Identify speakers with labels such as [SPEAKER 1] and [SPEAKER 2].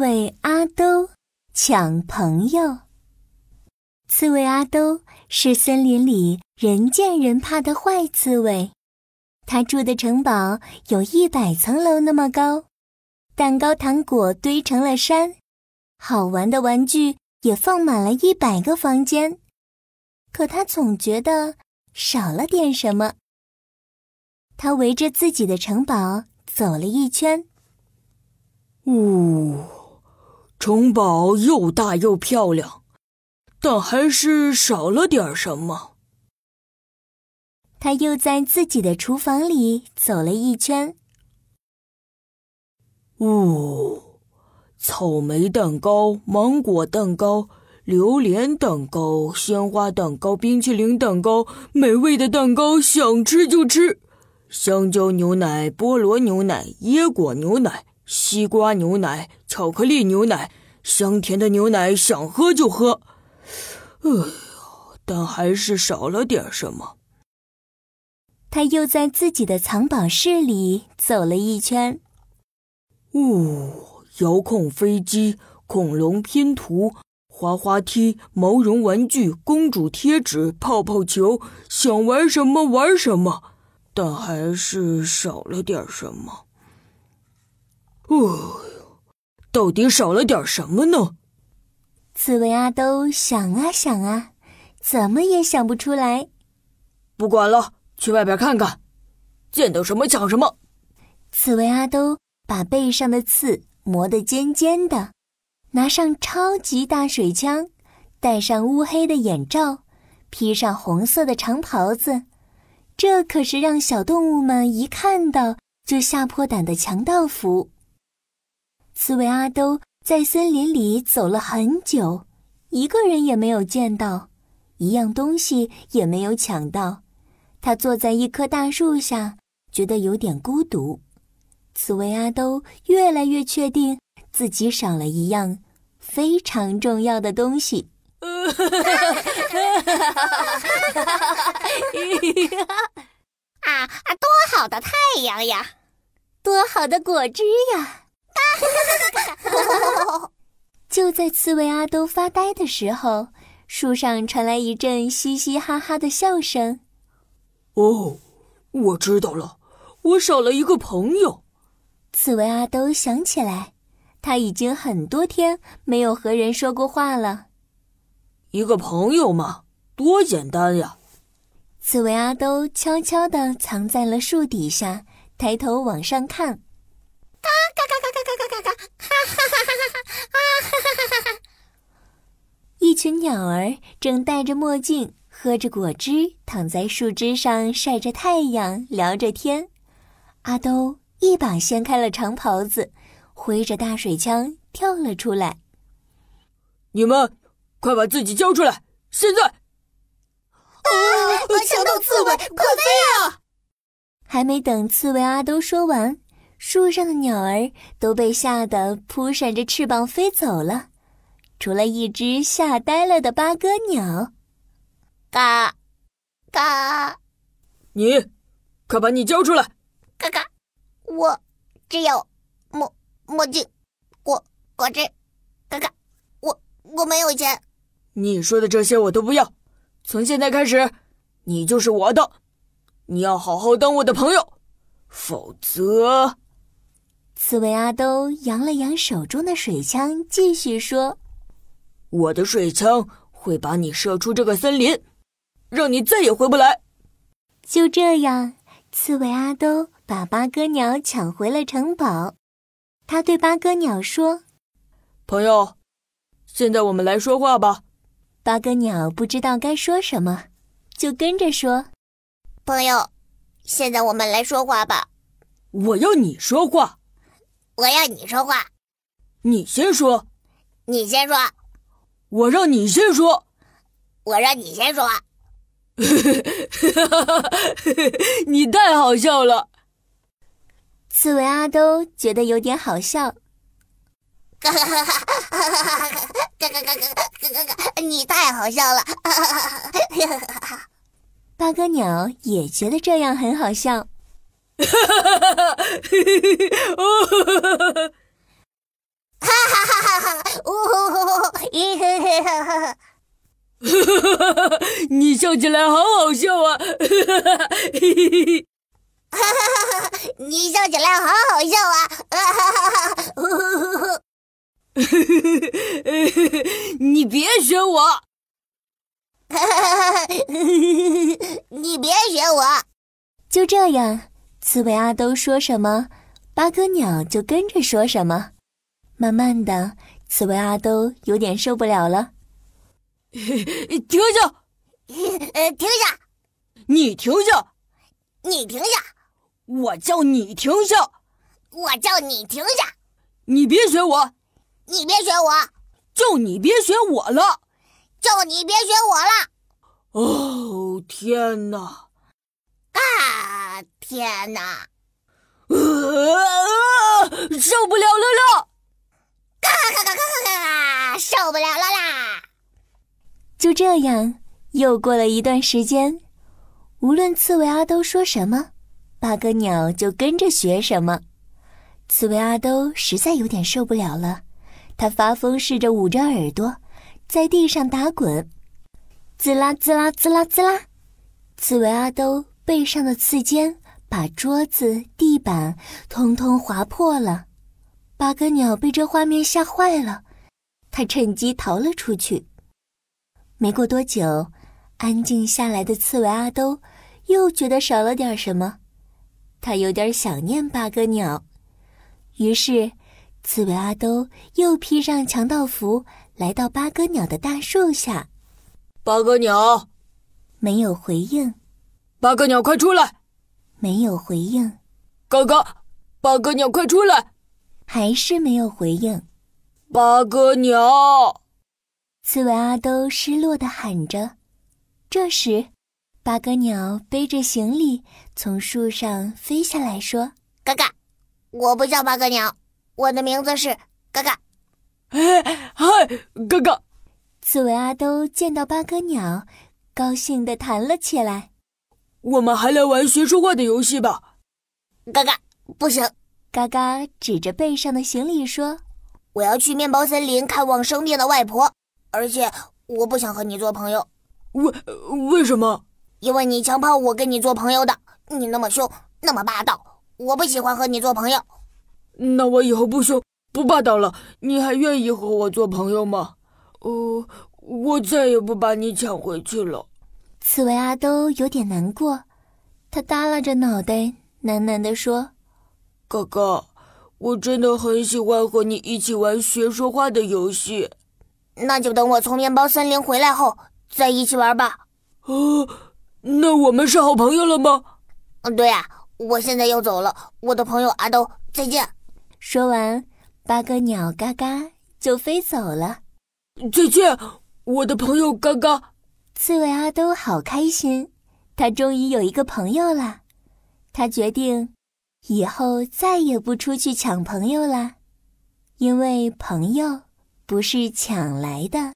[SPEAKER 1] 猬阿兜抢朋友。刺猬阿兜是森林里人见人怕的坏刺猬，他住的城堡有一百层楼那么高，蛋糕糖果堆成了山，好玩的玩具也放满了一百个房间。可他总觉得少了点什么。他围着自己的城堡走了一圈。
[SPEAKER 2] 呜，城堡又大又漂亮，但还是少了点什么。
[SPEAKER 1] 他又在自己的厨房里走了一圈。
[SPEAKER 2] 呜，草莓蛋糕、芒果蛋糕、榴莲蛋糕、鲜花蛋糕、冰淇淋蛋糕，美味的蛋糕，想吃就吃。香蕉牛奶、菠萝牛奶、椰果牛奶。西瓜牛奶、巧克力牛奶，香甜的牛奶，想喝就喝。哎呦，但还是少了点什么。
[SPEAKER 1] 他又在自己的藏宝室里走了一圈。
[SPEAKER 2] 呜，遥控飞机、恐龙拼图、滑滑梯、毛绒玩具、公主贴纸、泡泡球，想玩什么玩什么，但还是少了点什么。哦，到底少了点什么呢？
[SPEAKER 1] 刺猬阿兜想啊想啊，怎么也想不出来。
[SPEAKER 2] 不管了，去外边看看，见到什么抢什么。
[SPEAKER 1] 刺猬阿兜把背上的刺磨得尖尖的，拿上超级大水枪，戴上乌黑的眼罩，披上红色的长袍子。这可是让小动物们一看到就吓破胆的强盗服。刺猬阿兜在森林里走了很久，一个人也没有见到，一样东西也没有抢到。他坐在一棵大树下，觉得有点孤独。刺猬阿兜越来越确定自己少了一样非常重要的东西。
[SPEAKER 3] 啊 啊！多好的太阳呀，
[SPEAKER 1] 多好的果汁呀！就在刺猬阿兜发呆的时候，树上传来一阵嘻嘻哈哈的笑声。
[SPEAKER 2] 哦，我知道了，我少了一个朋友。
[SPEAKER 1] 刺猬阿兜想起来，他已经很多天没有和人说过话了。
[SPEAKER 2] 一个朋友嘛，多简单呀！
[SPEAKER 1] 刺猬阿兜悄悄地藏在了树底下，抬头往上看。
[SPEAKER 3] 嘎嘎嘎嘎嘎嘎嘎嘎！哈哈哈哈哈哈！啊哈哈哈哈哈！
[SPEAKER 1] 一群鸟儿正戴着墨镜，喝着果汁，躺在树枝上晒着太阳，聊着天。阿兜一把掀开了长袍子，挥着大水枪跳了出来。
[SPEAKER 2] 你们，快把自己交出来！现在！
[SPEAKER 3] 啊！强盗刺猬，快飞啊！
[SPEAKER 1] 还没等刺猬阿兜说完。树上的鸟儿都被吓得扑闪着翅膀飞走了，除了一只吓呆了的八哥鸟。
[SPEAKER 3] 嘎，嘎，
[SPEAKER 2] 你，快把你交出来！
[SPEAKER 3] 嘎嘎，我只有墨墨镜，果果汁。嘎嘎，我我没有钱。
[SPEAKER 2] 你说的这些我都不要。从现在开始，你就是我的。你要好好当我的朋友，否则。
[SPEAKER 1] 刺猬阿兜扬了扬手中的水枪，继续说：“
[SPEAKER 2] 我的水枪会把你射出这个森林，让你再也回不来。”
[SPEAKER 1] 就这样，刺猬阿兜把八哥鸟抢回了城堡。他对八哥鸟说：“
[SPEAKER 2] 朋友，现在我们来说话吧。”
[SPEAKER 1] 八哥鸟不知道该说什么，就跟着说：“
[SPEAKER 3] 朋友，现在我们来说话吧。”
[SPEAKER 2] 我要你说话。
[SPEAKER 3] 我要你说话，
[SPEAKER 2] 你先说，
[SPEAKER 3] 你先说，
[SPEAKER 2] 我让你先说，
[SPEAKER 3] 我让你先说，
[SPEAKER 2] 你太好笑了。
[SPEAKER 1] 刺猬阿兜觉得有点好笑，
[SPEAKER 3] 嘎嘎嘎嘎嘎嘎嘎，你太好笑了。
[SPEAKER 1] 八哥鸟也觉得这样很好笑。
[SPEAKER 3] 哈哈哈哈哈！呜呼！呼！呼！咦嘿嘿哈哈哈！
[SPEAKER 2] 你笑起来好好笑啊！
[SPEAKER 3] 哈哈哈哈哈！你笑起来好好笑啊！哈哈哈哈！呜呼！呼！呼！
[SPEAKER 2] 你别学我！
[SPEAKER 3] 哈哈哈哈！你别学我！
[SPEAKER 1] 就这样，刺猬阿兜说什么，八哥鸟就跟着说什么。慢慢的，刺猬阿兜有点受不了了。
[SPEAKER 2] 停下！
[SPEAKER 3] 呃，停下！
[SPEAKER 2] 你停下！
[SPEAKER 3] 你停下！
[SPEAKER 2] 我叫你停下！
[SPEAKER 3] 我叫你停下！
[SPEAKER 2] 你别学我！
[SPEAKER 3] 你别学我！
[SPEAKER 2] 就你别学我了！
[SPEAKER 3] 就你别学我了！
[SPEAKER 2] 哦，天哪！
[SPEAKER 3] 啊，天哪！
[SPEAKER 2] 呃，受不了了啦！
[SPEAKER 3] 嘎嘎嘎嘎嘎嘎！受不了了啦！
[SPEAKER 1] 就这样，又过了一段时间，无论刺猬阿兜说什么，八哥鸟就跟着学什么。刺猬阿兜实在有点受不了了，他发疯似的捂着耳朵，在地上打滚，滋啦滋啦滋啦滋啦。刺猬阿兜背上的刺尖把桌子、地板通通划破了。八哥鸟被这画面吓坏了，他趁机逃了出去。没过多久，安静下来的刺猬阿兜又觉得少了点什么，他有点想念八哥鸟。于是，刺猬阿兜又披上强盗服，来到八哥鸟的大树下。
[SPEAKER 2] 八哥鸟
[SPEAKER 1] 没有回应。
[SPEAKER 2] 八哥鸟，快出来！
[SPEAKER 1] 没有回应。
[SPEAKER 2] 哥哥！八哥鸟，快出来！
[SPEAKER 1] 还是没有回应。
[SPEAKER 2] 八哥鸟。
[SPEAKER 1] 刺猬阿兜失落的喊着。这时，八哥鸟背着行李从树上飞下来，说：“
[SPEAKER 3] 嘎嘎，我不叫八哥鸟，我的名字是嘎嘎。”
[SPEAKER 2] 哎嗨，哥哥！
[SPEAKER 1] 刺猬阿兜见到八哥鸟，高兴地弹了起来。
[SPEAKER 2] 我们还来玩学说话的游戏吧。
[SPEAKER 3] 嘎嘎，不行！
[SPEAKER 1] 嘎嘎指着背上的行李说：“
[SPEAKER 3] 我要去面包森林看望生病的外婆。”而且我不想和你做朋友，
[SPEAKER 2] 为为什么？
[SPEAKER 3] 因为你强迫我跟你做朋友的。你那么凶，那么霸道，我不喜欢和你做朋友。
[SPEAKER 2] 那我以后不凶不霸道了，你还愿意和我做朋友吗？哦，我再也不把你抢回去了。
[SPEAKER 1] 刺猬阿兜有点难过，他耷拉着脑袋，喃喃地说：“
[SPEAKER 2] 哥哥，我真的很喜欢和你一起玩学说话的游戏。”
[SPEAKER 3] 那就等我从面包森林回来后再一起玩吧。
[SPEAKER 2] 哦，那我们是好朋友了吗？
[SPEAKER 3] 嗯，对呀。我现在要走了，我的朋友阿兜，再见。
[SPEAKER 1] 说完，八哥鸟嘎嘎就飞走了。
[SPEAKER 2] 再见，我的朋友嘎嘎。
[SPEAKER 1] 刺猬阿兜好开心，他终于有一个朋友了。他决定以后再也不出去抢朋友了，因为朋友。不是抢来的。